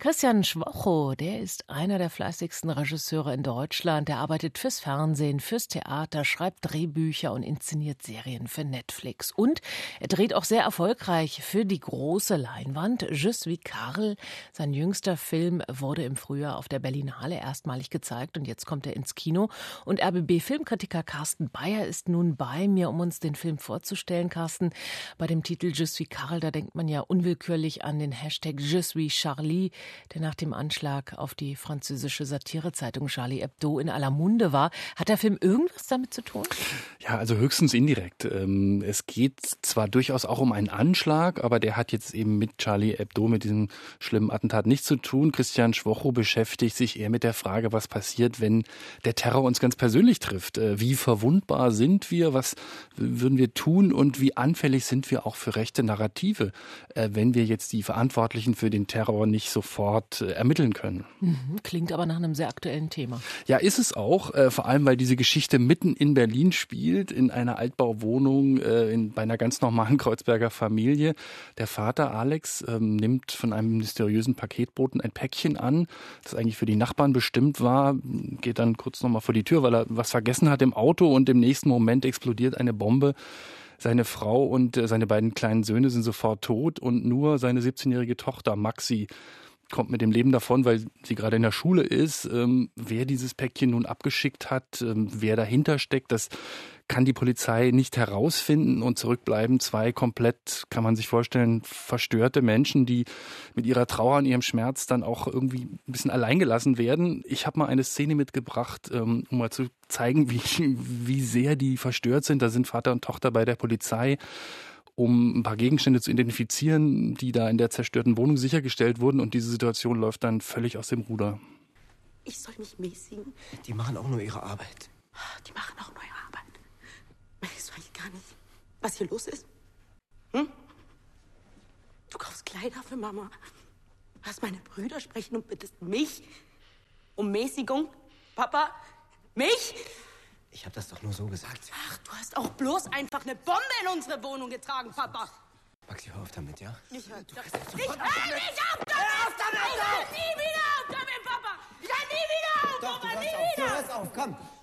Christian Schwocho, der ist einer der fleißigsten Regisseure in Deutschland. Er arbeitet fürs Fernsehen, fürs Theater, schreibt Drehbücher und inszeniert Serien für Netflix. Und er dreht auch sehr erfolgreich für die große Leinwand. Je suis Karl, sein jüngster Film, wurde im Frühjahr auf der Berlinale erstmalig gezeigt und jetzt kommt er ins Kino. Und RBB-Filmkritiker Carsten Bayer ist nun bei mir, um uns den Film vorzustellen. Carsten, bei dem Titel Je suis Karl, da denkt man ja unwillkürlich an den Hashtag Je suis Charlie der nach dem Anschlag auf die französische Satirezeitung Charlie Hebdo in aller Munde war. Hat der Film irgendwas damit zu tun? Ja, also höchstens indirekt. Ähm, es geht zwar durchaus auch um einen Anschlag, aber der hat jetzt eben mit Charlie Hebdo, mit diesem schlimmen Attentat nichts zu tun. Christian Schwocho beschäftigt sich eher mit der Frage, was passiert, wenn der Terror uns ganz persönlich trifft. Äh, wie verwundbar sind wir? Was würden wir tun? Und wie anfällig sind wir auch für rechte Narrative, äh, wenn wir jetzt die Verantwortlichen für den Terror nicht sofort sofort äh, ermitteln können. Mhm, klingt aber nach einem sehr aktuellen Thema. Ja, ist es auch, äh, vor allem weil diese Geschichte mitten in Berlin spielt, in einer Altbauwohnung äh, in, bei einer ganz normalen Kreuzberger Familie. Der Vater Alex ähm, nimmt von einem mysteriösen Paketboten ein Päckchen an, das eigentlich für die Nachbarn bestimmt war, geht dann kurz nochmal vor die Tür, weil er was vergessen hat im Auto und im nächsten Moment explodiert eine Bombe. Seine Frau und seine beiden kleinen Söhne sind sofort tot und nur seine 17-jährige Tochter Maxi kommt mit dem Leben davon, weil sie gerade in der Schule ist. Ähm, wer dieses Päckchen nun abgeschickt hat, ähm, wer dahinter steckt, das kann die Polizei nicht herausfinden und zurückbleiben zwei komplett, kann man sich vorstellen, verstörte Menschen, die mit ihrer Trauer und ihrem Schmerz dann auch irgendwie ein bisschen alleingelassen werden. Ich habe mal eine Szene mitgebracht, ähm, um mal zu zeigen, wie, wie sehr die verstört sind. Da sind Vater und Tochter bei der Polizei um ein paar Gegenstände zu identifizieren, die da in der zerstörten Wohnung sichergestellt wurden. Und diese Situation läuft dann völlig aus dem Ruder. Ich soll mich mäßigen. Die machen auch nur ihre Arbeit. Die machen auch nur ihre Arbeit. Merkst du eigentlich gar nicht, was hier los ist? Hm? Du kaufst Kleider für Mama. Hast meine Brüder sprechen und bittest mich um Mäßigung? Papa? Mich? Ich habe das doch nur so gesagt. Ach, du hast auch bloß einfach eine Bombe in unsere Wohnung getragen, Papa. Maxi, hör auf damit, ja? Ich hör, du ich hör nicht auf damit! Hör auf damit! Ich hör nie wieder auf damit, Papa! Ich hör nie wieder auf, doch, Papa, nie auf, wieder! Du hörst auf, komm!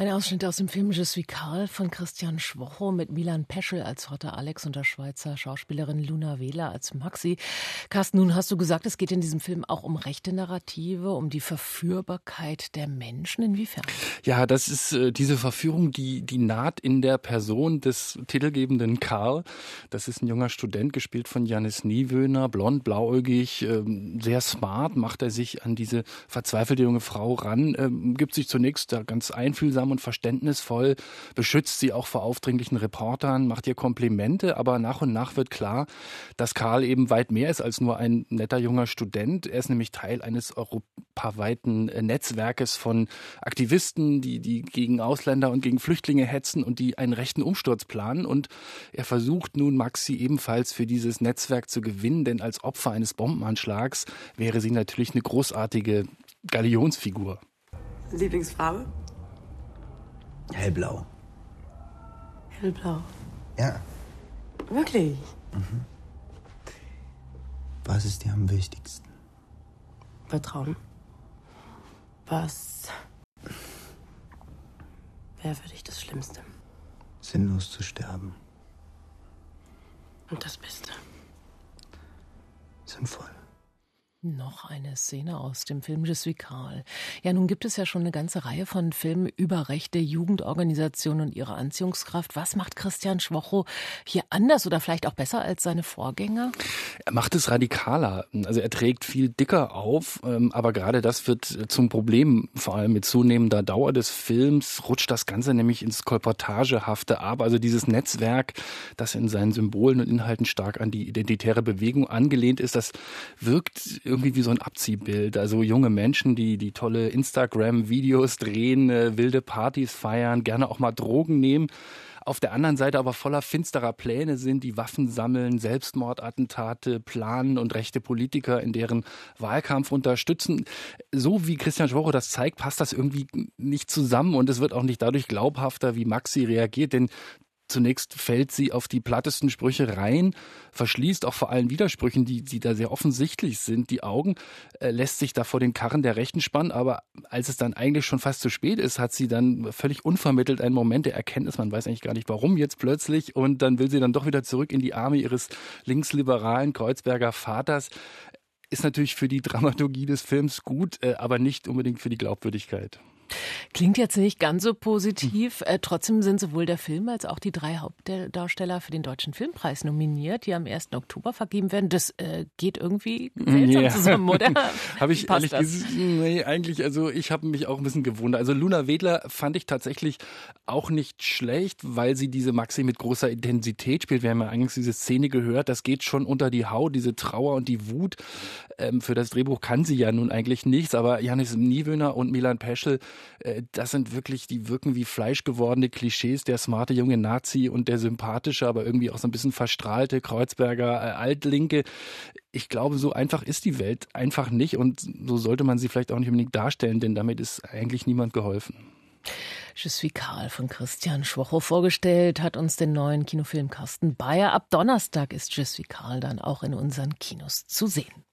Ein Ausschnitt aus dem Film Je suis Karl von Christian Schwocho mit Milan Peschel als Vater Alex und der Schweizer Schauspielerin Luna Wähler als Maxi. Carsten, nun hast du gesagt, es geht in diesem Film auch um rechte Narrative, um die Verführbarkeit der Menschen. Inwiefern? Ja, das ist äh, diese Verführung, die, die naht in der Person des titelgebenden Karl. Das ist ein junger Student, gespielt von Janis Niewöhner, blond, blauäugig, äh, sehr smart, macht er sich an diese verzweifelte junge Frau ran, äh, gibt sich zunächst da ganz einfühlsam und verständnisvoll, beschützt sie auch vor aufdringlichen Reportern, macht ihr Komplimente, aber nach und nach wird klar, dass Karl eben weit mehr ist als nur ein netter junger Student. Er ist nämlich Teil eines europaweiten Netzwerkes von Aktivisten, die, die gegen Ausländer und gegen Flüchtlinge hetzen und die einen rechten Umsturz planen. Und er versucht nun Maxi ebenfalls für dieses Netzwerk zu gewinnen, denn als Opfer eines Bombenanschlags wäre sie natürlich eine großartige Galionsfigur. Lieblingsfarbe? Hellblau. Hellblau. Ja. Wirklich? Mhm. Was ist dir am wichtigsten? Vertrauen. Was wäre für dich das Schlimmste? Sinnlos zu sterben. Und das Beste? Sinnvoll. Noch eine Szene aus dem Film Je suis Karl. Ja, nun gibt es ja schon eine ganze Reihe von Filmen über rechte Jugendorganisationen und ihre Anziehungskraft. Was macht Christian Schwocho hier anders oder vielleicht auch besser als seine Vorgänger? Er macht es radikaler. Also er trägt viel dicker auf, ähm, aber gerade das wird zum Problem. Vor allem mit zunehmender Dauer des Films rutscht das Ganze nämlich ins Kolportagehafte ab. Also dieses Netzwerk, das in seinen Symbolen und Inhalten stark an die identitäre Bewegung angelehnt ist, das wirkt irgendwie wie so ein Abziehbild. Also junge Menschen, die die tolle Instagram-Videos drehen, äh, wilde Partys feiern, gerne auch mal Drogen nehmen auf der anderen Seite aber voller finsterer Pläne sind, die Waffen sammeln, Selbstmordattentate planen und rechte Politiker in deren Wahlkampf unterstützen. So wie Christian Schwocho das zeigt, passt das irgendwie nicht zusammen und es wird auch nicht dadurch glaubhafter, wie Maxi reagiert, denn zunächst fällt sie auf die plattesten Sprüche rein, verschließt auch vor allen Widersprüchen, die, die da sehr offensichtlich sind, die Augen, äh, lässt sich da vor den Karren der Rechten spannen, aber als es dann eigentlich schon fast zu spät ist, hat sie dann völlig unvermittelt einen Moment der Erkenntnis, man weiß eigentlich gar nicht warum jetzt plötzlich und dann will sie dann doch wieder zurück in die Arme ihres linksliberalen Kreuzberger Vaters ist natürlich für die Dramaturgie des Films gut, äh, aber nicht unbedingt für die Glaubwürdigkeit. Klingt jetzt nicht ganz so positiv. Äh, trotzdem sind sowohl der Film als auch die drei Hauptdarsteller für den Deutschen Filmpreis nominiert, die am 1. Oktober vergeben werden. Das äh, geht irgendwie seltsam ja. zusammen, oder? habe ich ehrlich gesagt, nee, eigentlich, also ich habe mich auch ein bisschen gewundert. Also Luna Wedler fand ich tatsächlich auch nicht schlecht, weil sie diese Maxi mit großer Intensität spielt. Wir haben ja eigentlich diese Szene gehört, das geht schon unter die Haut, diese Trauer und die Wut. Ähm, für das Drehbuch kann sie ja nun eigentlich nichts, aber Janis Niewöhner und Milan Peschel äh, das sind wirklich, die wirken wie fleischgewordene Klischees, der smarte junge Nazi und der sympathische, aber irgendwie auch so ein bisschen verstrahlte Kreuzberger äh, Altlinke. Ich glaube, so einfach ist die Welt einfach nicht und so sollte man sie vielleicht auch nicht unbedingt darstellen, denn damit ist eigentlich niemand geholfen. Je suis Karl von Christian Schwocho vorgestellt, hat uns den neuen Kinofilm Carsten Bayer. Ab Donnerstag ist Je suis Karl dann auch in unseren Kinos zu sehen.